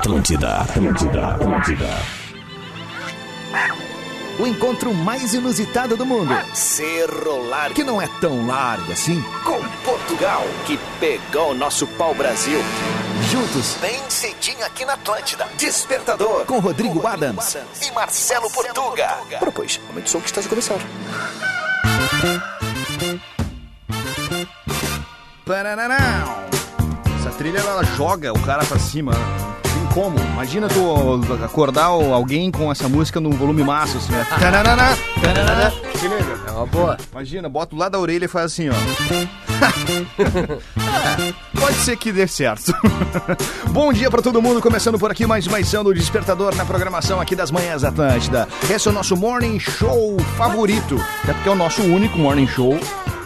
Atlântida, Atlântida, Atlântida. O encontro mais inusitado do mundo. Cerro Largo. Que não é tão largo assim. Com Portugal, que pegou o nosso pau-brasil. Juntos. Bem cedinho aqui na Atlântida. Despertador. Com Rodrigo, Adams. E Marcelo Portuga. Ora, pois, aumente o som que está a começar. Essa trilha ela joga o cara pra cima. Tem como? Imagina tu acordar alguém com essa música num volume massa, assim, né? Tararara, tararara. Se liga. É uma boa. Imagina, bota lado da orelha e faz assim, ó. Pode ser que dê certo. Bom dia pra todo mundo, começando por aqui mais uma edição do Despertador na programação aqui das Manhãs Atlântida. Esse é o nosso morning show favorito, até porque é o nosso único morning show.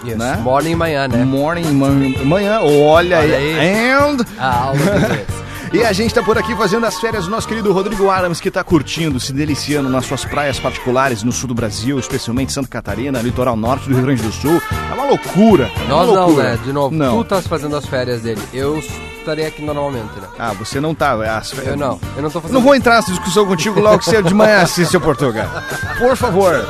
Isso. Né? Morning e manhã, né? Morning, man- manhã, olha, Olha aí. aí. And... A aula de inglês. E a gente tá por aqui fazendo as férias do nosso querido Rodrigo Adams, que tá curtindo, se deliciando nas suas praias particulares no sul do Brasil, especialmente Santa Catarina, litoral norte do Rio Grande do Sul. É uma loucura. é uma Nós não, loucura. né? De novo, Não. tu estás fazendo as férias dele. Eu estarei aqui normalmente, né? Ah, você não tá. As férias... Eu não. Eu não tô fazendo. Não vou entrar nessa discussão contigo logo cedo de manhã, assim, seu Portugal. Por favor.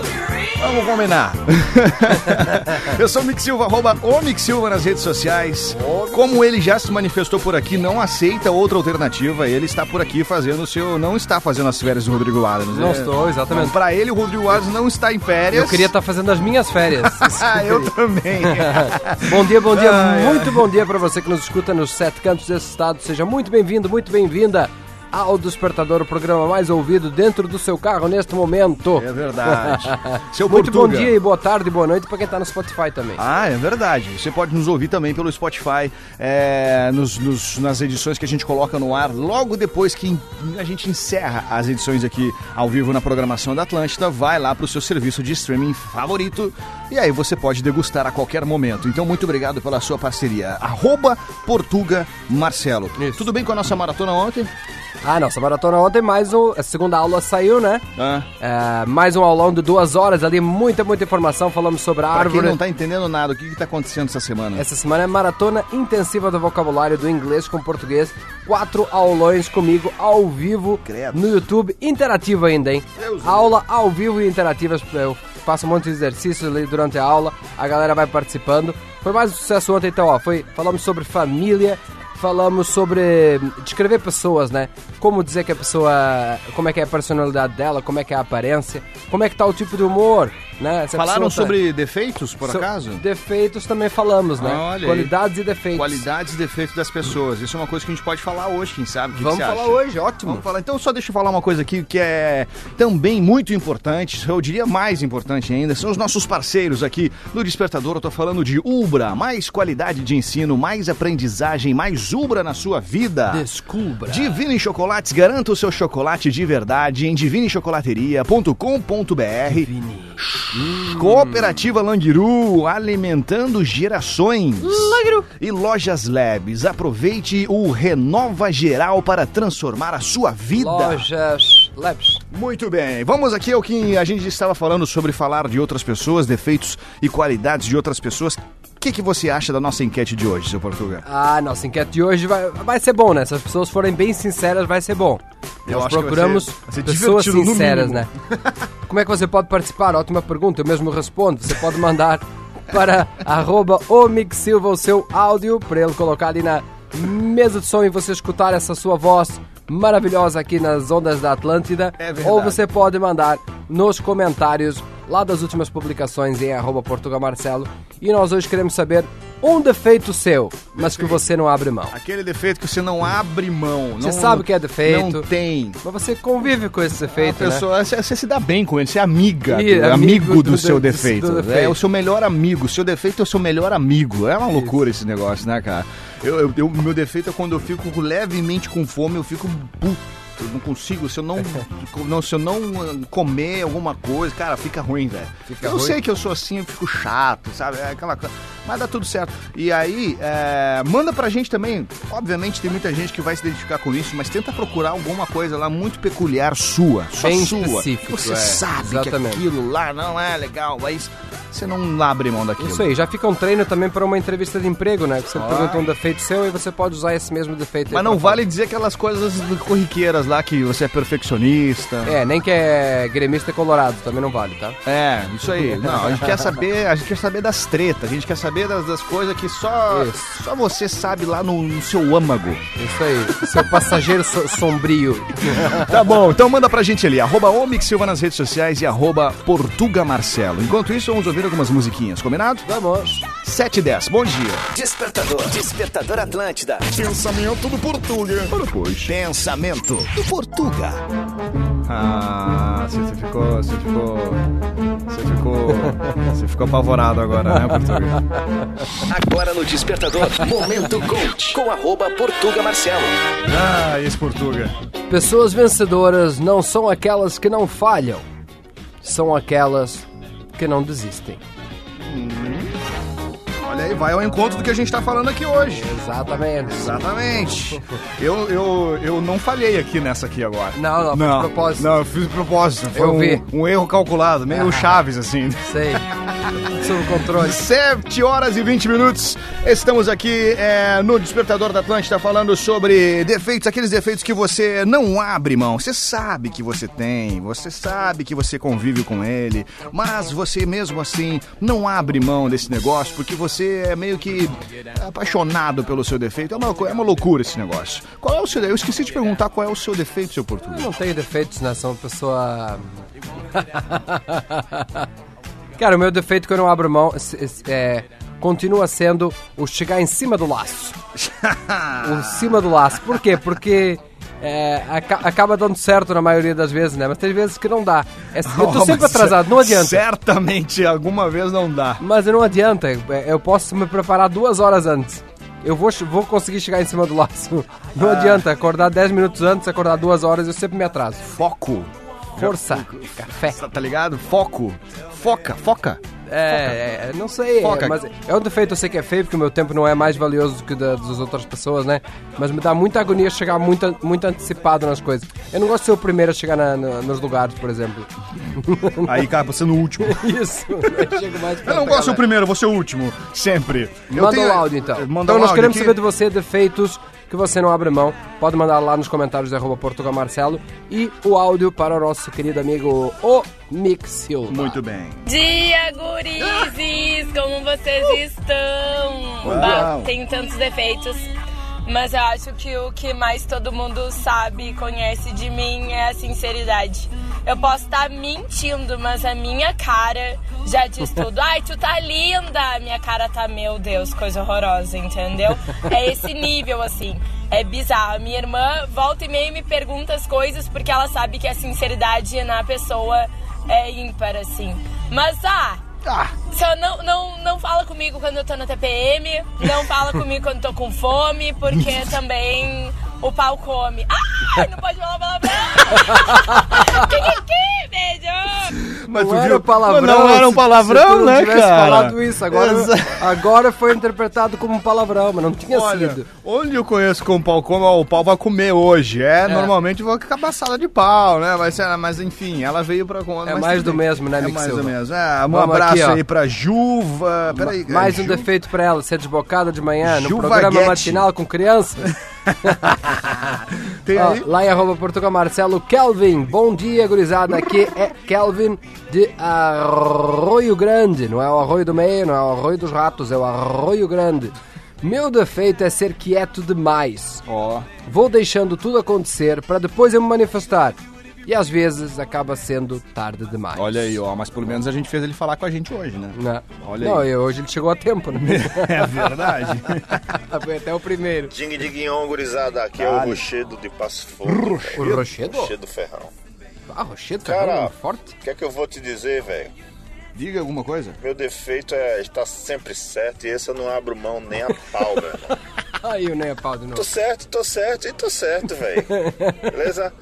Vamos combinar. Eu sou o Mick Silva, arroba o Mick Silva nas redes sociais. Como ele já se manifestou por aqui, não aceita outra alternativa. Ele está por aqui fazendo o seu. Não está fazendo as férias do Rodrigo Adams. Não É. estou, exatamente. Pra ele, o Rodrigo Adams não está em férias. Eu queria estar fazendo as minhas férias. Ah, eu também. bom dia, bom dia, ai. muito bom dia pra você que nos escuta nos sete cantos desse estado. Seja muito bem-vindo, muito bem-vinda ao Despertador, o programa mais ouvido dentro do seu carro neste momento. É verdade. Seu Muito bom Portuga. dia e boa tarde e boa noite pra quem tá no Spotify também. Ah, é verdade. Você pode nos ouvir também pelo Spotify, é, nos- nos- nas edições que a gente coloca no ar logo depois que a gente encerra as edições aqui ao vivo na programação da Atlântida. Vai lá pro seu serviço de streaming favorito e aí você pode degustar a qualquer momento. Então, muito obrigado pela sua parceria. Arroba Portuga Marcelo. Isso. Tudo bem com a nossa maratona ontem? Ah, nossa maratona ontem, mais um, a segunda aula saiu, né? Ah, É, mais um aulão de duas horas ali, muita, muita informação. Falamos sobre a pra quem árvore. não tá entendendo nada, o que, que tá acontecendo essa semana? Essa semana é maratona intensiva do vocabulário do inglês com português. Quatro aulões comigo ao vivo Credo. no YouTube, interativo ainda, hein? Deus Aula ao vivo e interativa. Eu faço um monte de exercícios ali durante a aula, a galera vai participando. Foi mais um sucesso ontem, então, ó. Foi, falamos sobre família, falamos sobre descrever pessoas, né? Como dizer que a pessoa. Como é que é a personalidade dela, como é que é a aparência, como é que tá o tipo de humor, né? A Falaram tá- sobre defeitos, por So- acaso? Defeitos também falamos, né? Olha aí. Qualidades e defeitos. Qualidades e defeitos das pessoas. Isso é uma coisa que a gente pode falar hoje, quem sabe? Que Vamos que falar acha? hoje, ótimo. Vamos falar. Então, só deixa eu falar uma coisa aqui que é também muito importante, eu diria mais importante ainda, são os nossos parceiros aqui no Despertador. Eu tô falando de Ubra, mais qualidade de ensino, mais aprendizagem, mais Ubra na sua vida. Descubra. Divine Chocolates, garanta o seu chocolate de verdade em divinechocolateria.com.br. Cooperativa Langiru, alimentando gerações. E Lojas Labs, aproveite o Renova Geral para transformar a sua vida. Lojas Labs. Muito bem, vamos aqui ao que a gente estava falando sobre falar de outras pessoas, defeitos e qualidades de outras pessoas. O que, que você acha da nossa enquete de hoje, seu Portugal? Ah, nossa enquete de hoje vai, vai ser bom, né? Se as pessoas forem bem sinceras, vai ser bom. Eu Nós acho que vai procuramos ser- vai ser pessoas sinceras, né? Como é que você pode participar? Ótima pergunta, eu mesmo respondo. Você pode mandar para arroba Silva o seu áudio, para ele colocar ali na mesa de som e você escutar essa sua voz maravilhosa aqui nas ondas da Atlântida. É. Ou você pode mandar nos comentários lá das últimas publicações em arroba Portugal Marcelo. E nós hoje queremos saber um defeito seu, mas que você não abre mão. Aquele defeito que você não abre mão. Você não- sabe que é defeito. Não tem. Mas você convive com esse defeito, a né? pessoa, você, você se dá bem com ele, você é amiga, Ih, do- amigo amigo do, do- seu do- defeito. do É defeito. o seu melhor amigo. O seu defeito é o seu melhor amigo. É uma loucura esse negócio, né, cara? Eu, eu, eu- meu defeito é quando eu fico levemente com fome, eu fico puto. Eu não consigo, se eu não, não- se eu não uh, comer alguma coisa, cara, fica ruim, velho. Eu ruim? sei que eu sou assim, eu fico chato, sabe? É aquela coisa. Mas dá tudo certo. E aí, é, manda pra gente também. Obviamente tem muita gente que vai se identificar com isso, mas tenta procurar alguma coisa lá muito peculiar sua. Só Bem sua. Você é, sabe exatamente. que aquilo lá não é legal, mas você não abre mão daquilo. Isso aí, já fica um treino também para uma entrevista de emprego, né? Que você pergunta um defeito seu e você pode usar esse mesmo defeito. aí Mas não vale dizer aquelas coisas corriqueiras lá que você é perfeccionista. falar. É, nem que é gremista colorado, também não vale, tá? É, isso aí. Não, a gente quer saber, a gente quer saber das tretas, a gente quer saber das, das coisas que só, Isso. só você sabe lá no, no seu âmago. Isso aí, seu passageiro so- sombrio. Tá bom, então manda pra gente ali, arroba Silva nas redes sociais e arroba Portuga Marcelo. Enquanto isso, vamos ouvir algumas musiquinhas, combinado? Vamos. 7 e 10, bom dia. Despertador. Despertador Atlântida. Pensamento do Portuga. Ora, pois. Pensamento do Portuga. Ah, você você ficou, você ficou, você ficou, você ficou apavorado agora, né, Portuga? Agora no Despertador. Momento Coach. Com arroba Portuga Marcelo. Ah, esse Portuga. Pessoas vencedoras não são aquelas que não falham, são aquelas que não desistem. Olha aí, vai ao encontro do que a gente tá falando aqui hoje. Exatamente. Exatamente. Eu, eu, eu não falhei aqui nessa aqui agora. Não, não, de propósito. Não, eu fiz de propósito. Foi Eu um, vi. um erro calculado, meio chaves, assim. Sei. Sob controle. 7 horas e 20 minutos. Estamos aqui é, no Despertador da Atlântida falando sobre defeitos, aqueles defeitos que você não abre mão. Você sabe que você tem, você sabe que você convive com ele, mas você mesmo assim não abre mão desse negócio porque você é meio que apaixonado pelo seu defeito. É uma, é uma loucura esse negócio. Qual é o seu? Eu esqueci de perguntar qual é o seu defeito, seu português. Não tenho defeitos, né? Sou uma pessoa. Cara, o meu defeito que eu não abro mão é, é, continua sendo o chegar em cima do laço. o cima do laço. Por quê? Porque é, aca- acaba dando certo na maioria das vezes, né? Mas tem vezes que não dá. É- eu tô Oh, sempre atrasado, não adianta. Certamente alguma vez não dá. Mas não adianta, é, eu posso me preparar duas horas antes. Eu vou, vou conseguir chegar em cima do laço. Não adianta, acordar 10 minutos antes, acordar duas horas, eu sempre me atraso. Foco. Força, café. Tá, ligado? Foco. Foca, foca. É, é, não sei, Foca. é, mas é um defeito, eu sei que é feio, porque o meu tempo não é mais valioso do que o da, das outras pessoas, né? Mas me dá muita agonia chegar muito, muito antecipado nas coisas. Eu não gosto de ser o primeiro a chegar na- na- nos lugares, por exemplo. Aí acaba sendo o último. Isso, eu chego mais Eu não gosto do galera. primeiro, vou ser o último. Sempre. Eu Manda tenho- o áudio então. Manda então nós queremos aqui. saber de você defeitos que você não abre mão. Pode mandar lá nos comentários de arroba Portugal Marcelo e o áudio para o nosso querido amigo O Mix Silva. Muito bem. dia, gurizes! Como vocês estão? Uau. Bah, tenho tantos defeitos, mas eu acho que o que mais todo mundo sabe e conhece de mim é a sinceridade. Eu posso estar mentindo, mas a minha cara já diz tudo. Ai, tu tá linda! Minha cara tá, meu Deus, coisa horrorosa, entendeu? É esse nível, assim. É bizarro. Minha irmã volta e meia me pergunta as coisas porque ela sabe que a sinceridade na pessoa é ímpar, assim. Mas, ah, só não, não, não fala comigo quando eu tô na TPM, não fala comigo quando tô com fome, porque também o pau come. Ai, não pode falar palavrão! que que que, beijo! Mas Não era palavrão. Não era um palavrão, se tu né, tivesse cara? falado isso, agora, agora foi interpretado como um palavrão, mas não tinha Olha, sido. onde eu conheço com o pau como ó, o pau vai comer hoje. É, normalmente eu vou com a cabaçada de pau, né? Mas, é, mas enfim, ela veio pra conta. É mas mais tudo do mesmo, né, É Mick mais Silva? do mesmo. É, um Vamos abraço aqui, aí pra Juva. Peraí, Mais é, um Ju- defeito pra ela, ser desbocada de manhã no programa matinal com crianças. Tem Ó, aí? lá em arroba Portugal Marcelo, Kelvin, bom dia, gurizada. Aqui é Kelvin de Arroio Grande. Não é o Arroio do Meio, não é o Arroio dos Ratos, é o Arroio Grande. Meu defeito é ser quieto demais. Ó. Vou deixando tudo acontecer para depois eu me manifestar. E às vezes acaba sendo tarde demais. Olha aí, ó. Mas pelo menos a gente fez ele falar com a gente hoje, né? Né? Olha Não, aí. e hoje ele chegou a tempo, né? É verdade. Foi até o primeiro. Ding Diguinhon, gurizada, aqui é Dale. o Rochedo de Passo Fundo. O Rochedo? Rochedo Ferrão. Ah, Rochedo, Cara, cara, forte. o que é que eu vou te dizer, velho? Diga alguma coisa. Meu defeito é estar sempre certo e esse eu não abro mão nem a pau, velho. Aí o Neia Pau de novo. Tô certo, tô certo e tô certo, velho. Beleza?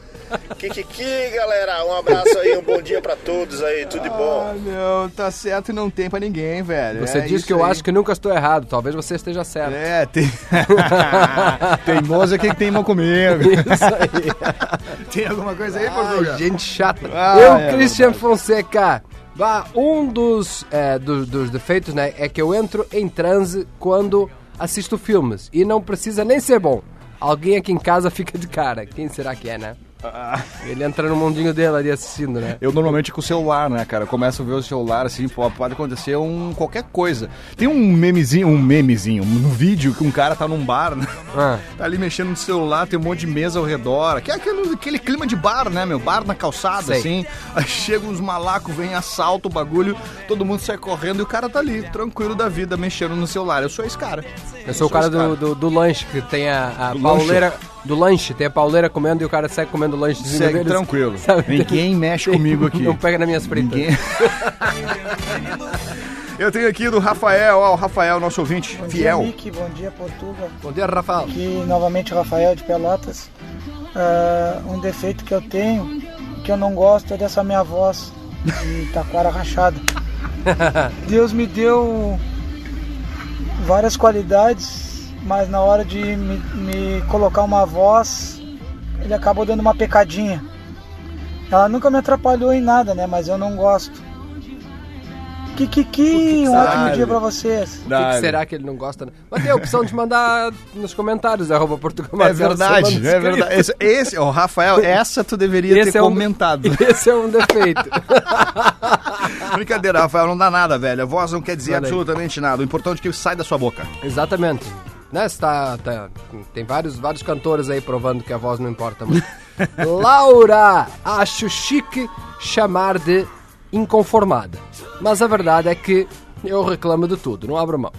Kikiki, galera, um abraço aí, um bom dia pra todos aí, tudo de Ah, bom. meu, tá certo e não tem pra ninguém, velho. Você É diz que eu aí. acho que nunca estou errado. Talvez você esteja certo. É, tem. Teimoso é quem teima comigo. Isso aí. Tem alguma coisa aí, Ai, Portugal? gente chata. Ah, eu, é Christian Fonseca, Bah, um dos, é, do- dos defeitos né, é que eu entro em transe quando assisto filmes. E não precisa nem ser bom. Alguém aqui em casa fica de cara. Quem será que é, né? Ele entra no mundinho dele ali assistindo, né? Eu normalmente com o celular, né, cara? Eu começo a ver o celular, assim, pô, pode acontecer um qualquer coisa. Tem um memezinho, um memezinho, um vídeo que um cara tá num bar, né? Ah. Tá ali mexendo no celular, tem um monte de mesa ao redor. Que é aquele, aquele clima de bar, né, meu? Bar na calçada, Sei. assim. Aí chegam uns malacos, vem assalta o bagulho, todo mundo sai correndo e o cara tá ali, tranquilo da vida, mexendo no celular. Eu sou esse cara. Eu sou o cara do, do, do lanche, que tem a, a pauleira. Do lanche, tem a pauleira comendo e o cara segue comendo o lanche. Segue tranquilo. Sabe? Ninguém mexe comigo aqui. Não pega nas minhas fritas. Ninguém... Eu tenho aqui do Rafael, ó, o Rafael, nosso ouvinte, Bom fiel. dia, Mick. Bom dia, Portuga. Bom dia, Rafael. Aqui novamente Rafael de Pelotas. Ah, um defeito que eu tenho, que eu não gosto, é dessa minha voz de taquara rachada. Deus me deu várias qualidades, mas na hora de me, me colocar uma voz, ele acabou dando uma pecadinha. Ela nunca me atrapalhou em nada, né? Mas eu não gosto. Kikiki, um ótimo dia pra vocês. O que, que será que ele não gosta? né? Mas tem a opção de mandar nos comentários, arroba Portugal É verdade, é verdade. Esse, esse ó, Rafael, essa tu deveria Esse ter é um- comentado. Esse é um defeito. Brincadeira, Rafael, não dá nada, velho. A voz não quer dizer Olha aí. absolutamente nada. O importante é que sai da sua boca. Exatamente. Né, tá, tá- tem vários, vários cantores aí provando que a voz não importa muito. Laura, acho chique chamar de inconformada. Mas a verdade é que eu reclamo de tudo, não abro mão.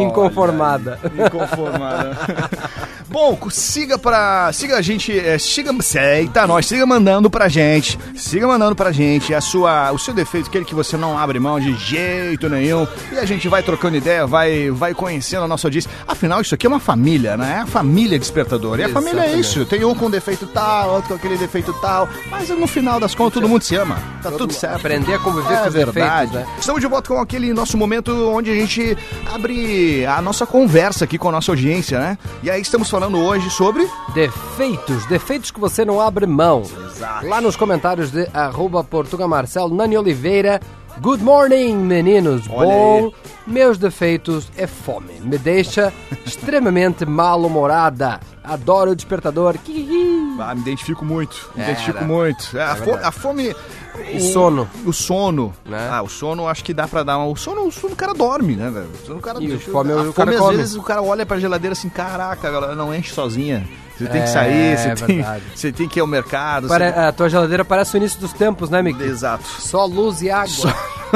inconformada. Inconformada. Bom, siga pra. Siga a gente. É, siga. Eita, nós. Siga mandando pra gente. Siga mandando pra gente a sua, o seu defeito, aquele que você não abre mão de jeito nenhum. E a gente vai trocando ideia, vai, vai conhecendo a nossa audiência. Afinal, isso aqui é uma família, né? É a família despertador. E a família é isso. Tem um com defeito tal, outro com aquele defeito tal. Mas no final das contas, todo mundo se ama. Tá tudo certo. Aprender a conviver com É os verdade. defeitos, né? Estamos de volta com aquele nosso momento onde a gente abre a nossa conversa aqui com a nossa audiência, né? E aí estamos falando hoje sobre. Defeitos, defeitos que você não abre mão. Exato. Lá nos comentários de arroba Portuga Marcelo, Nani Oliveira. Good morning, meninos. Olha Bom, aí. meus defeitos é fome. Me deixa extremamente mal-humorada. Adoro o despertador. Quihihi. Ah, me identifico muito. Me Era. identifico muito. É, a, fome, verdade. a fome. O- sono. O sono. Né? Ah, o sono acho que dá pra dar uma. O sono, o sono o cara dorme, né, velho? O sono o cara E deixa- fome, a o fome cara às come. vezes o cara olha pra geladeira assim, caraca, ela não enche sozinha. Você tem É, que sair, você, é tem, você tem que ir ao mercado. Pare- você- A tua geladeira parece o início dos tempos, né, Miki? Exato. Só luz e água. Só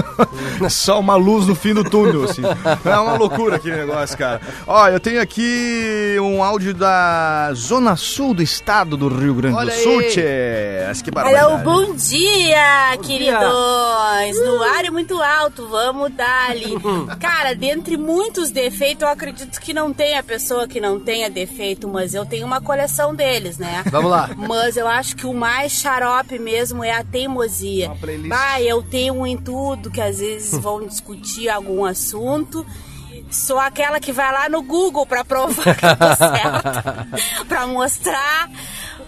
uma luz no fim do túnel, assim. É uma loucura aquele negócio, cara. Ó, eu tenho aqui um áudio da Zona Sul do estado do Rio Grande Olha do Sul, aí. tchê. Que Alô, barbaridade. bom dia, queridões! No ar é muito alto, vamos dar-lhe. Cara, dentre muitos defeitos, eu acredito que não tenha pessoa que não tenha defeito, mas eu tenho uma coleção deles, né? Vamos lá. Mas eu acho que o mais xarope mesmo é a teimosia. Uma playlist. Bah, eu tenho em tudo que às vezes vão discutir algum assunto. Sou aquela que vai lá no Google pra provar que eu tô certa, pra mostrar.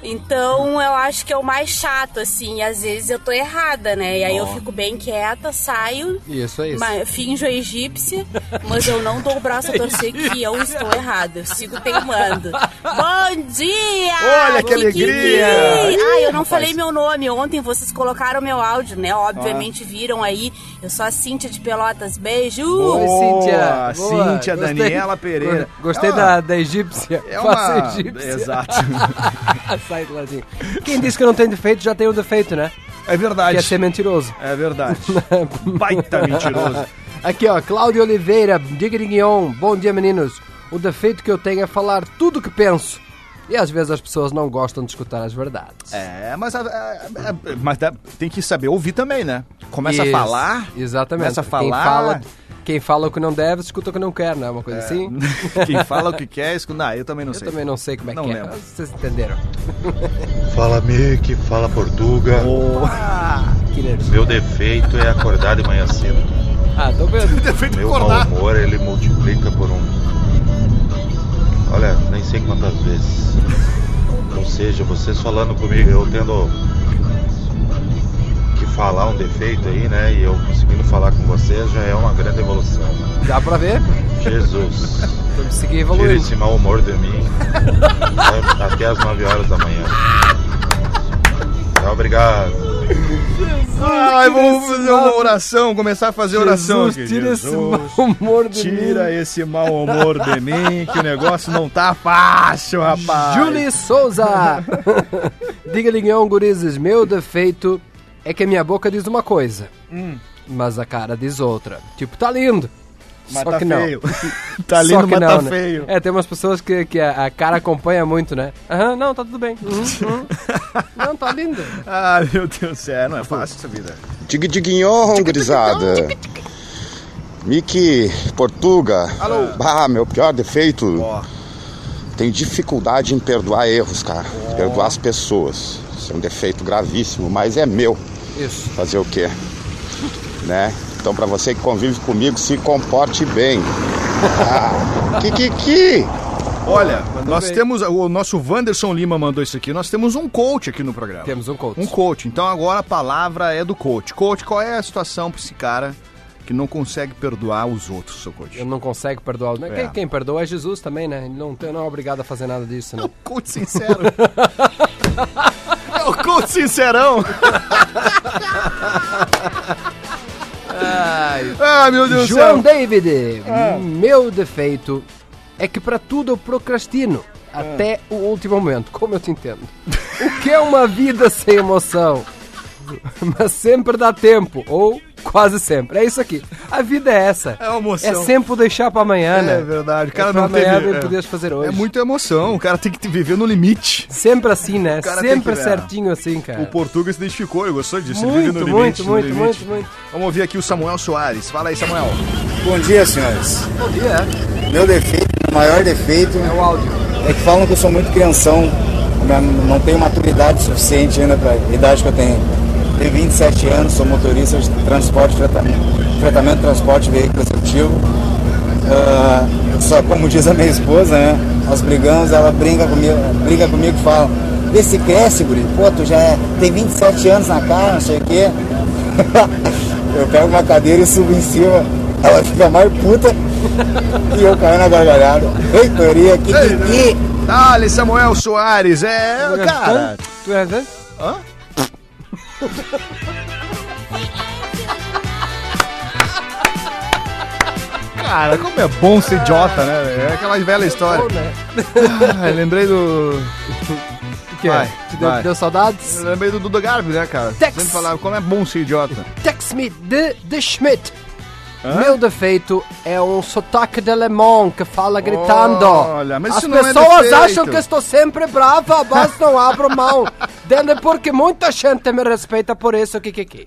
Então eu acho que é o mais chato, assim. E às vezes eu tô errada, né? E aí eu fico bem quieta, saio, Isso é isso. ma- finjo a egípcia, mas eu não dou o braço a torcer que eu estou errada. Eu sigo teimando. Bom dia! Olha que alegria! Ah, eu não falei meu nome. Ontem vocês colocaram meu áudio, né? Obviamente viram aí. Eu sou a Cíntia de Pelotas. Beijo! Oi, Boa, Cíntia. Boa. Cíntia Gostei. Daniela Pereira. Gostei Ah, da, da egípcia. É uma. egípcia. Exato. Sai do ladinho. Quem disse que não tem defeito já tem o defeito, né? É verdade. Que é ser mentiroso. É verdade. Baita mentiroso. Aqui, ó, Cláudio Oliveira, Digriguion. Bom dia, meninos. O defeito que eu tenho é falar tudo o que penso. E às vezes as pessoas não gostam de escutar as verdades. É, mas, a- a- a- mas tem que saber ouvir também, né? Começa Isso, a falar. Exatamente. Começa a Quem falar. fala, quem fala o que não deve, escuta o que não quer, né? Uma coisa assim. Quem fala o que quer, escuta. Não, eu também não Eu sei. também não sei como é Não que lembro. é. Vocês entenderam. Fala Mick, fala Portuga. Que energia. Meu defeito é acordar de manhã cedo. Ah, tô vendo. Defeito Meu mau humor ele multiplica por um. Olha, nem sei quantas vezes. Ou seja, vocês falando comigo, eu tendo que falar um defeito aí, né? E eu conseguindo falar com vocês já é uma grande evolução. Dá pra ver? Jesus. Que seguir Tira esse mau humor de mim. Até as 9 horas da manhã. Obrigado. Ai, vamos fazer uma oração, começar a fazer oração Jesus, aqui. tira esse Jesus, mau humor de Tira mim. esse mau humor de mim, que o negócio não tá fácil, rapaz. Julie Souza! Diga Linhão Gurizes, meu defeito é que a minha boca diz uma coisa, Hum. mas a cara diz outra. Tipo, tá lindo. Mas Só tá que não. feio. tá Só lindo, que mas não, tá né? feio. É, tem umas pessoas que, que a, a cara acompanha muito, né? Aham, não, tá tudo bem. Uhum, uhum. Não, tá lindo. Ah, meu Deus do céu, não é fácil essa vida. Dig diguinhon, gurizada. Miki Portuga. Alô. Ah, meu pior defeito. Tenho dificuldade em perdoar erros, cara. Perdoar as pessoas. Isso é um defeito gravíssimo, mas é meu. Isso. Fazer o quê? Né? Então, pra você que convive comigo, se comporte bem. Ah, que, que, que? Olha, nós bem. temos. O nosso Wanderson Lima mandou isso aqui. Nós temos um coach aqui no programa. Temos um coach. Um coach. Então agora a palavra é do coach. Coach, qual é a situação pra esse cara que não consegue perdoar os outros, seu coach? Ele não consegue perdoar. Né? É. Quem, quem perdoa é Jesus também, né? Ele não, tem- não é obrigado a fazer nada disso, né? Coach sincero. é o coach sincerão. Ah, meu Deus do João céu. David, Ah. meu defeito é que pra tudo eu procrastino. Ah. Até o último momento, como eu te entendo. O que é uma vida sem emoção? Mas sempre dá tempo, ou quase sempre. É isso aqui. A vida é essa. É uma emoção. É sempre o deixar pra amanhã, né? É verdade. O cara é pra não teve. amanhã é. é. poder fazer hoje. É muita emoção. O cara tem que viver no limite. Sempre assim, né? Sempre que- certinho assim, cara. O Portuga se identificou, ele gostou disso. ele Muito, vive no muito, limite, no muito, limite. muito, muito. Vamos ouvir aqui o Samuel Soares. Fala aí, Samuel. Bom dia, senhores. Bom dia. Meu defeito, meu maior defeito É o áudio. é que falam que eu sou muito crianção, não tenho maturidade suficiente ainda para a idade que eu tenho. Tenho 27 anos, sou motorista de transporte, fretamento, fretamento transporte veículo executivo. Ah, só como diz a minha esposa, né? Nós brigamos, ela brinca comigo, briga comigo e fala, vê se cresce, guri. Pô, tu já é- tem 27 anos na cara, não sei o quê. eu pego uma cadeira e subo em cima, ela fica mais puta e eu caio na gargalhada. Reitoria, que que? Dale, Samuel Soares. É, cara. Tu é, né? Hã? Cara, como é bom ser idiota, né? velho? É aquela velha história. Bom, né? Ah, lembrei do. O que Vai, é? Te deu, vai. deu saudades? Eu lembrei do Duda Garbi, né, cara? Tex. Sempre falava como é bom ser idiota. Tex me de, de Schmidt. Hã? Meu defeito é um sotaque de alemão que fala gritando. Olha, mas As isso não é pessoas defeito. acham que estou sempre brava, mas não abro mão. Dele porque muita gente me respeita por isso, que.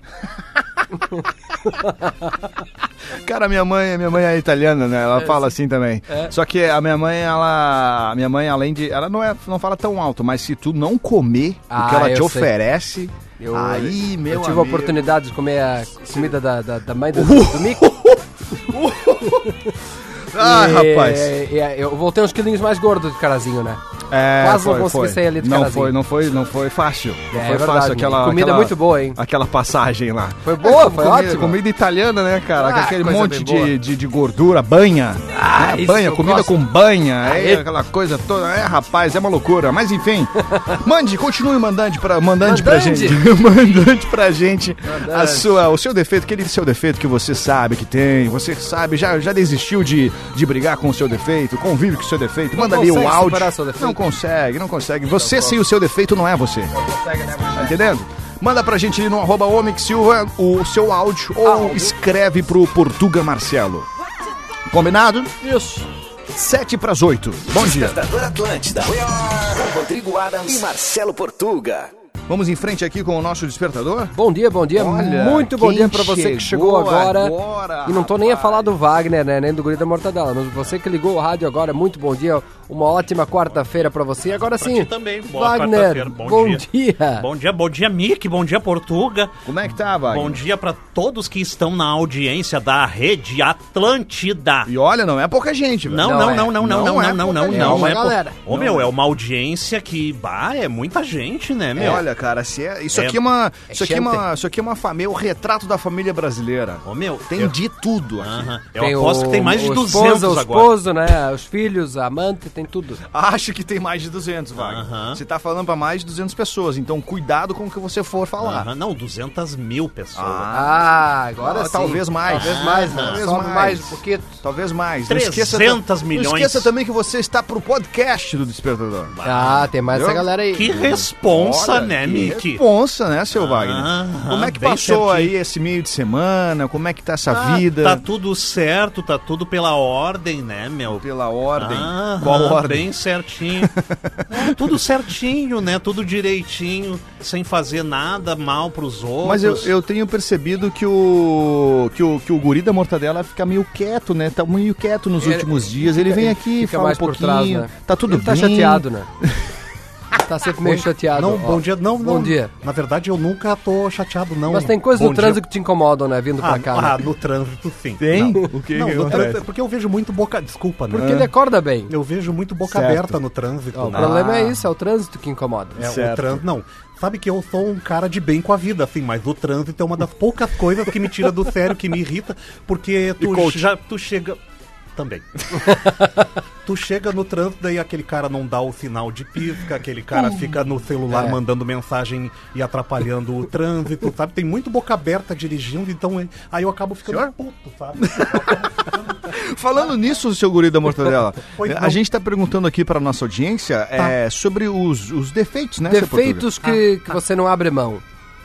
Cara, minha mãe, minha mãe é italiana, né? Ela fala assim também. É. Só que a minha mãe, ela, a minha mãe além de, ela não é, não fala tão alto, mas se tu não comer o Ah, que ela eu te sei. oferece, Eu, aí, meu eu tive a amigo. oportunidade de comer a comida da, da, da mãe do, do Mico. Ah, E- rapaz. e- e- eu voltei uns quilinhos mais gordo de carazinho, né? É, Quase foi, não consegui foi. sair ali de não carazinho. foi, não foi, não foi fácil. Não É, foi é fácil verdade, aquela comida aquela- muito boa, hein? Aquela passagem lá. Foi boa, foi comida, ótimo. Comida italiana, né, cara? Ah, Aquele coisa monte bem boa. de, de, de gordura, banha. Ah, né? isso banha, eu comida gosto. com banha, é, Aê. aquela coisa toda. É, rapaz, é uma loucura. Mas enfim, mande, continue mandando pra, mandando pra Mandande. gente. mandando pra gente a sua, o seu defeito, aquele seu defeito que você sabe que tem. Você sabe, já, já desistiu de, de brigar com o seu defeito, convive com o seu defeito. Manda ali o consegue áudio. superar seu defeito? Não consegue, não consegue. Você sem o seu defeito não é você. Tá entendendo? Manda pra gente ali no arroba Silva o seu áudio ou escreve pro Portuga Marcelo. Combinado? Isso. Sete pras oito. Bom dia. Despertador Atlântida. Com Rodrigo Adams e Marcelo Portuga. Vamos em frente aqui com o nosso despertador? Bom dia, bom dia. Olha, Muito bom dia pra você que chegou agora. agora, e não tô nem a falar do Wagner, né? Nem do Guri da Mortadela. Mas você que ligou o rádio agora, muito bom dia. Uma ótima quarta-feira pra você. Agora Pra sim, ti também. Boa Wagner, quarta-feira. bom, dia. dia. Bom dia, bom dia, Mick. Bom dia, Portuga. Como é que tá, Wagner? Bom dia pra todos que estão na audiência da Rede Atlântida. E olha, não é pouca gente, velho. Não, Não não, é. não, não, não, não, Não é não, não, pouca não. É uma é galera. Ô, meu, é uma audiência que, bah, é muita gente, né, meu? Olha, cara, se é- isso É- aqui é uma, é isso aqui é uma, isso aqui é uma família, o retrato da família brasileira. Ô, meu, Tem eu- de tudo aqui. Eu Tem aposto o- que tem mais de o 200 esposa, o agora. esposo, né? Os filhos, a amante, tem tudo. Acho que tem mais de 200, Wagner. Aham. Você tá falando pra mais de 200 pessoas, então cuidado com o que você for falar. Aham, Não, 200 mil pessoas. Ah, agora Ah, sim. talvez mais. Talvez mais, né? Talvez Sobe mais. mais um pouquinho. Talvez mais. 300 Não milhões. esqueça também que você está pro podcast do Despertador. Ah, tem mais essa Entendeu? galera aí. Que responsa, Olha, né, que Mickey? Responsa, né, seu Wagner? Aham, Como é que bem passou certinho. aí esse meio de semana? Como é que tá essa Ah, vida? Tá tudo certo, tá tudo pela ordem, né, meu? Pela ordem. Aham, Qual ordem? Bem certinho. É, tudo certinho, né? Tudo direitinho, sem fazer nada mal pros outros. Mas eu, eu tenho percebido que o, que o que o guri da mortadela fica meio quieto, né? Tá meio quieto nos Ele- últimos dias. Ele vem aqui, Fica fala mais um por pouquinho. trás, né? Tá tudo Ele tá bem. chateado, né? tá sempre meio chateado. Não, ó. bom dia, não, Bom não. dia. Na verdade, eu nunca tô chateado, não. Mas tem coisas Bom no dia. trânsito que te incomodam, né? Vindo Ah, pra cá. ah, né? no trânsito, sim. Tem? Não, O que não que no acontece? trânsito, porque eu vejo muito boca... Desculpa, né? Porque ele acorda bem. Eu vejo muito boca Certo. aberta no trânsito. Ó, o né? problema é isso, é o trânsito que incomoda. É, o Certo. trânsito. Não, sabe que eu sou um cara de bem com a vida, assim, mas o trânsito é uma das poucas coisas que me tira do sério, que me irrita, porque tu coach? já tu chega. Também. tu chega no trânsito, daí aquele cara não dá o sinal de pisca, aquele cara fica no celular É. mandando mensagem e atrapalhando o trânsito, sabe? Tem muito boca aberta dirigindo, então aí eu acabo ficando Senhor? puto, sabe? Falando nisso, seu guri da mortadela, Pois a não. gente tá perguntando aqui pra nossa audiência é, sobre os, os defeitos, né, Defeitos que, que você não abre mão.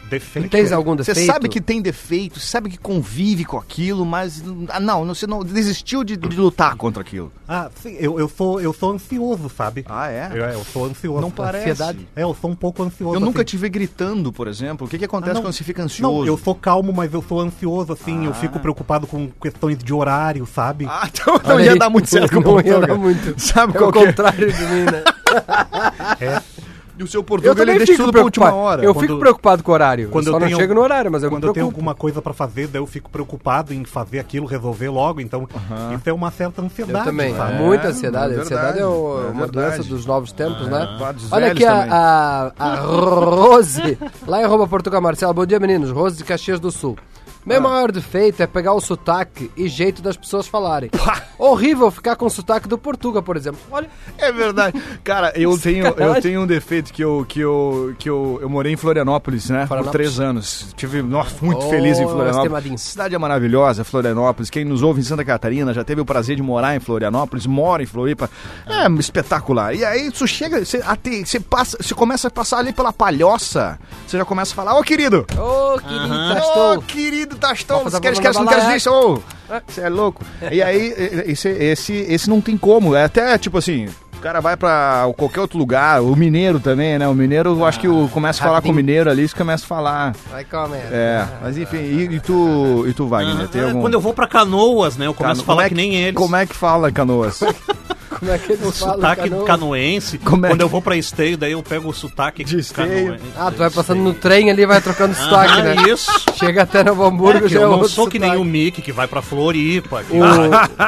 Defeito. Tens algum Você defeito? sabe que tem defeito, você sabe que convive com aquilo, mas ah, não, você não desistiu de, de lutar contra aquilo. Ah, sim, eu, eu, sou, eu sou ansioso, sabe? Ah, é? Eu, eu sou ansioso. Não parece. Ansiedade. É, eu sou um pouco ansioso. Eu nunca assim. te vi gritando, por exemplo. O que, que acontece Ah, quando você fica ansioso? Não, eu sou calmo, mas eu sou ansioso, assim, eu fico preocupado com questões de horário, sabe? Ah, então não ia dar muito certo com o Não ia dar muito. Sabe É qual o é? contrário de mim, né? E o seu Eu Portuga, ele deixa fico tudo pra última preocupado. hora. Eu Quando- fico preocupado com o horário. quando eu só eu não tenho- chego no horário, mas eu Quando me eu tenho alguma coisa pra fazer, daí eu fico preocupado em fazer aquilo, resolver logo, então isso é uma certa Eu ansiedade. também. sabe? Muita ansiedade. é A ansiedade é, o- verdade, é uma doença dos novos tempos, né? Ah, Olha aqui a, a, a Rose, lá em arroba Portugal Marcelo. Bom dia, meninos. Rose de Caxias do Sul. Ah. Meu maior defeito é pegar o sotaque e jeito das pessoas falarem. Horrível ficar com o sotaque do Portuga, por exemplo. Olha, É verdade. Cara, eu tenho, eu tenho um defeito que eu que eu que eu, eu morei em Florianópolis, né? Por Florianópolis. três anos. Tive, nossa, muito Oh, feliz em Florianópolis. Estemadinho. Cidade é maravilhosa, Florianópolis. Quem nos ouve em Santa Catarina já teve o prazer de morar em Florianópolis, mora em Floripa. É espetacular. E aí tu chega, você, até, você passa, você começa a passar ali pela palhoça. Você já começa a falar: "Ô, querido, ô, querido, Ô, tastou. querido Tastou, Vou você fazer quer esquece, não quer isso, ô, você é louco. E aí, esse, esse, esse não tem como, é até tipo assim, o cara vai pra qualquer outro lugar, o mineiro também, né, o mineiro, eu acho que o, começa a falar com o mineiro ali, isso começa a falar, Vai comer. é, mas enfim, e, e tu, e tu Wagner, tem É, algum... Quando eu vou pra Canoas, né, eu começo Cano- a falar é que nem eles. Como é que fala, Canoas? Como é que eles O falam, sotaque Canoa? canoense. Como é Quando que- eu vou pra esteio, daí eu pego o sotaque De esteio. canoense. Ah, tu vai passando no trem ali e vai trocando sotaque, Ah, né? isso. Chega até Novo É, Hamburgo, que já é eu não sou que nem sotaque. o Mickey que vai pra Floripa.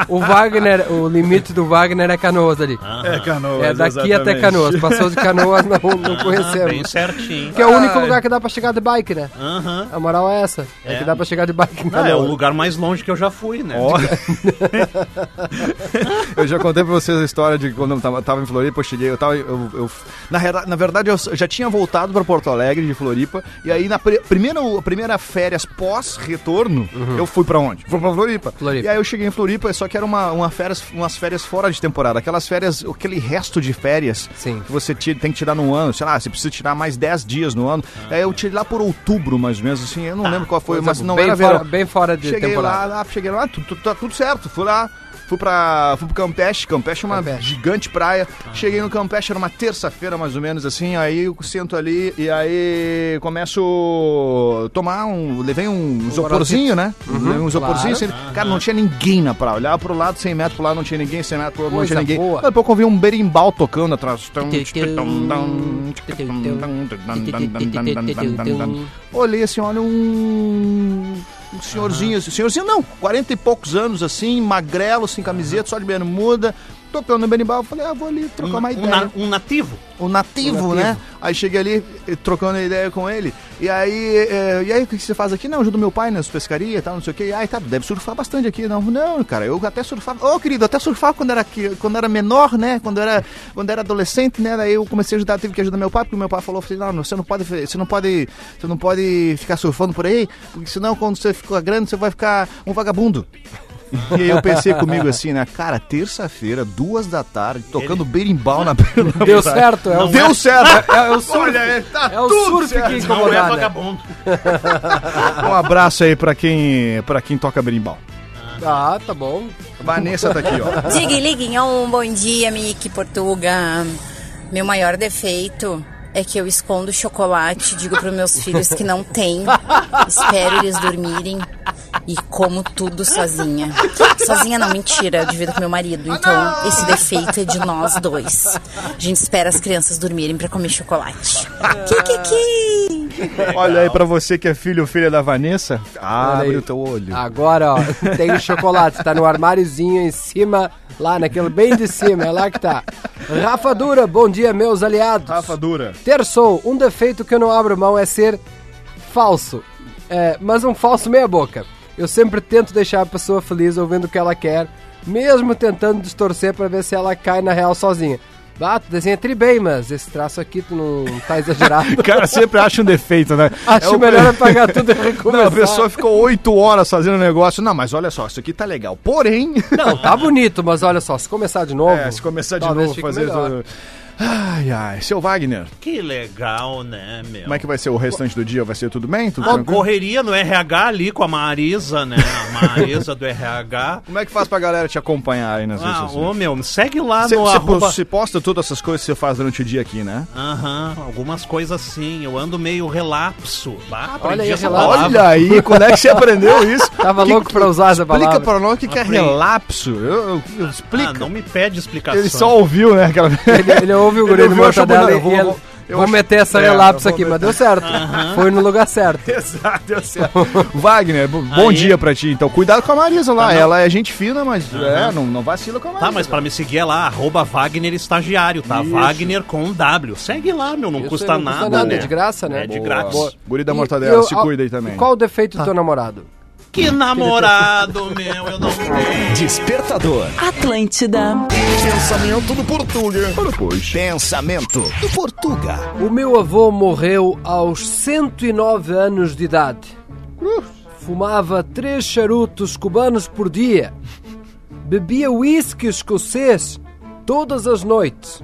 O, o Wagner, o limite do Wagner é Canoas ali. É Canoas, É daqui até Canoas. Passou de Canoas, não, não Ah, conhecemos. bem certinho. Que é o único Ai. lugar que dá pra chegar de bike, né? Aham. A moral é essa. É, É. que dá pra chegar de bike em Ah, é o Canoas. lugar mais longe que eu já fui, né? Ó. eu já contei pra vocês a história de quando eu tava, tava em Floripa, eu cheguei, eu tava. Eu, eu- na, na verdade, eu já tinha voltado pra Porto Alegre de Floripa. E aí, na pri- primeira, primeira férias pós-retorno, eu fui pra onde? Fui pra Floripa. Floripa. E aí eu cheguei em Floripa, só que era uma, uma férias, umas férias fora de temporada. Aquelas férias, aquele resto de férias Sim. que você tira- tem que tirar no ano. Sei lá, você precisa tirar mais 10 dias no ano. Aí eu tirei lá por outubro, mais ou menos, assim. Eu não lembro qual foi, mas não bem era fora, verão. bem fora de Cheguei temporada. lá, lá, cheguei lá, tudo, tudo, tá tudo certo. Fui lá, Fui pra. Fui pro Campeche, Campeche é uma gigante praia. Cheguei no Campeche, era uma terça-feira mais ou menos assim. Aí eu sento ali e aí começo a tomar um. Levei um isoporzinho, né? Uhum, levei um isoporzinho. claro. assim, Cara, não tinha ninguém na praia. Olhava pro lado, 100 metros pro lado, não tinha ninguém, 100 metros pro outro, não tinha ninguém. boa. Daqui a pouco eu vi um berimbau tocando atrás. Olhei assim, olha um. Um senhorzinho, assim, senhorzinho não, 40 e poucos anos assim, magrelo, sem camiseta, só de bermuda, tocando no berimbau. Eu falei, ah, vou ali trocar uma Um, ideia. na- um nativo? O nativo, O nativo. né? Aí cheguei ali, eh, trocando ideia com ele. E aí, eh, e aí, o que você faz aqui? Não, ajudo meu pai nas pescarias e tal, não sei o quê. Ai, tá, deve surfar bastante aqui. Não, não, cara, eu até surfava. Ô, querido, até surfava quando era, quando era menor, né? Quando era, quando era adolescente, né? Daí eu comecei a ajudar, tive que ajudar meu pai, porque meu pai falou assim, não, você não pode, você não pode, você não pode ficar surfando por aí, porque senão quando você ficar grande, você vai ficar um vagabundo. E aí eu pensei comigo assim, né? Cara, terça-feira, duas da tarde, tocando berimbau na na Deu praia. certo, é o- Deu certo! É, é o surf. Olha, é, tá É o tudo surf certo. que incomoda, Não é né? vagabundo. Um abraço aí pra quem, pra quem toca berimbau. Ah, tá bom. Vanessa tá aqui, ó. Diga, liguinho, um bom dia, Miki Portuga. Meu maior defeito é que eu escondo chocolate, digo para meus filhos que não tem, espero eles dormirem e como tudo sozinha. Sozinha não, mentira, eu divido com meu marido. Então, esse defeito é de nós dois. A gente espera as crianças dormirem para comer chocolate. Kikiki! Olha aí pra você que é filho ou filha da Vanessa, abre o teu olho. Agora, ó, tem o chocolate, tá no armáriozinho em cima, lá naquele bem de cima, é lá que tá. Rafa Dura, bom dia, meus aliados. Rafa Dura. Terçou, um defeito que eu não abro mão é ser falso. É, mas um falso meia boca. Eu sempre tento deixar a pessoa feliz ouvindo o que ela quer, mesmo tentando distorcer pra ver se ela cai na real sozinha. Ah, tu desenha tri bem, mas esse traço aqui tu não tá exagerado. O cara sempre acha um defeito, né? Acho o- melhor apagar tudo e recomeçar. Não, a pessoa ficou oito horas fazendo negócio. Não, mas olha só, isso aqui tá legal. Porém. Não, tá bonito, mas olha só, se começar de novo. É, se começar de novo, fazer. melhor. Ai, ai. Seu Wagner, Que legal, né, meu? como é que vai ser o restante do dia? Vai ser tudo bem? Tudo Uma tranquilo? correria no RH ali com a Marisa, né? A Marisa do RH. Como é que faz pra galera te acompanhar aí nas redes Ah, sociais? ô meu, segue lá Você, no você arroba... você posta todas essas coisas que você faz durante o dia aqui, né? Aham, algumas coisas assim. Eu ando meio relapso. Ah, aprendi Olha aí, relapso. Olha aí, quando é que você aprendeu isso? Tava louco pra usar essa Explica palavra. pra nós o que, que é relapso. Eu, eu- eu- explica. Ah, não me pede explicação. Ele só ouviu, né? Aquela... Ele, ele ouve o Ele guri do ouviu, achou Mortadela bonito. e Eu vou- eu meter essa É, relapso aqui, mas meter. deu certo. Foi no lugar certo. Exato, deu certo. Wagner, bo- bom Aí. dia pra ti. Então, cuidado com a Marisa lá. Ah. Ela é gente fina, mas é, não, não vacila com a Marisa. Tá, mas pra me seguir é lá, arroba Wagner Estagiário, tá? Isso. Wagner com um W. Segue lá, meu, não Isso custa não nada, custa nada, né? é de graça, né? É de grátis. Boa. Guri da mortadela, e eu- se cuida aí também. Qual o defeito do teu namorado? Que namorado, meu, eu não tenho. Despertador. Atlântida. Pensamento do Portuga. Pensamento do Portuga. O meu avô morreu aos 109 anos de idade. Fumava três charutos cubanos por dia. Bebia uísque escocês todas as noites.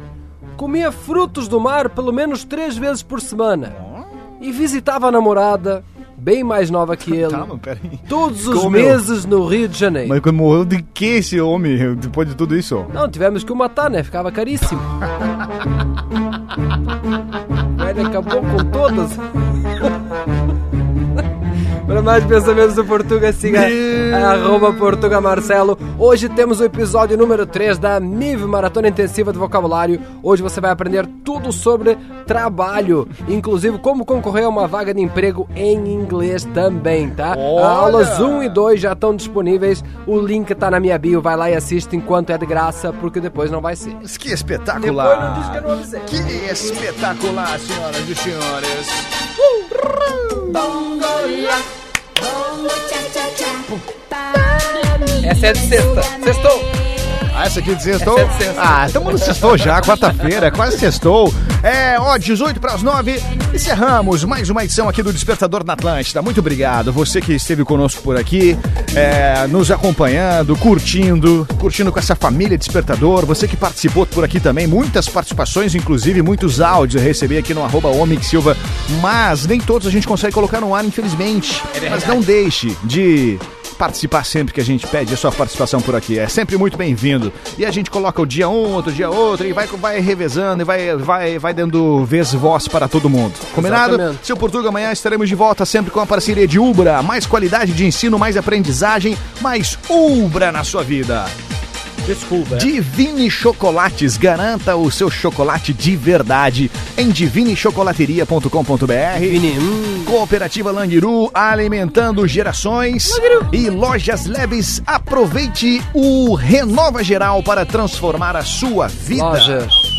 Comia frutos do mar pelo menos três vezes por semana. E visitava a namorada, bem mais nova que ele, Tá, mas peraí. todos os Como? meses no Rio de Janeiro. Mas quando morreu de que esse homem, depois de tudo isso? Não, tivemos que o matar, né? Ficava caríssimo. Ele acabou com todas. Para mais pensamentos do Portuga, siga arroba Portuga Marcelo. Hoje temos o episódio número 3 da MIV Maratona Intensiva do Vocabulário. Hoje você vai aprender tudo sobre trabalho, inclusive como concorrer a uma vaga de emprego em inglês também, tá? Olha! Aulas 1 e 2 já estão disponíveis. O link tá na minha bio, vai lá e assiste enquanto é de graça, porque depois não vai ser. Que espetacular! Depois não diz que eu não avisei. Que espetacular, senhoras e senhores! Essa é de sexta. Sextou. Ah, essa aqui é de sextou? É. Ah, estamos no sextou já, quarta-feira, quase sextou. É, ó, 18 para as 9, encerramos mais uma edição aqui do Despertador na Atlântida. Muito obrigado, você que esteve conosco por aqui, é, nos acompanhando, curtindo, curtindo com essa família Despertador, você que participou por aqui também, muitas participações, inclusive muitos áudios eu recebi aqui no arroba Silva, mas nem todos a gente consegue colocar no ar, infelizmente. Mas não deixe de participar sempre que a gente pede a sua participação por aqui. É sempre muito bem-vindo. E a gente coloca o dia um, outro dia outro, e vai, vai revezando e vai, vai, vai dando vez voz para todo mundo. Combinado? Exatamente. Seu Portuga, amanhã estaremos de volta sempre com a parceria de Ubra. Mais qualidade de ensino, mais aprendizagem, mais Ubra na sua vida. Desculpa. Divine Chocolates, garanta o seu chocolate de verdade em divinechocolateria.com.br. Cooperativa Langiru, alimentando gerações. E Lojas Leves, aproveite o Renova Geral para transformar a sua vida. Lojas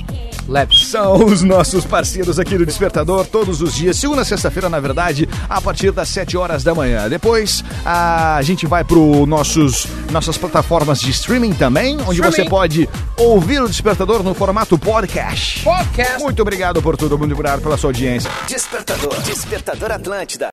Leves. São os nossos parceiros aqui do Despertador todos os dias, segunda a sexta-feira, na verdade, a partir das 7 horas da manhã. Depois a gente vai para nossos nossas plataformas de streaming também, onde Streaming. você pode ouvir o Despertador no formato podcast. Podcast. Muito obrigado por tudo, muito obrigado pela sua audiência. Despertador. Despertador Atlântida.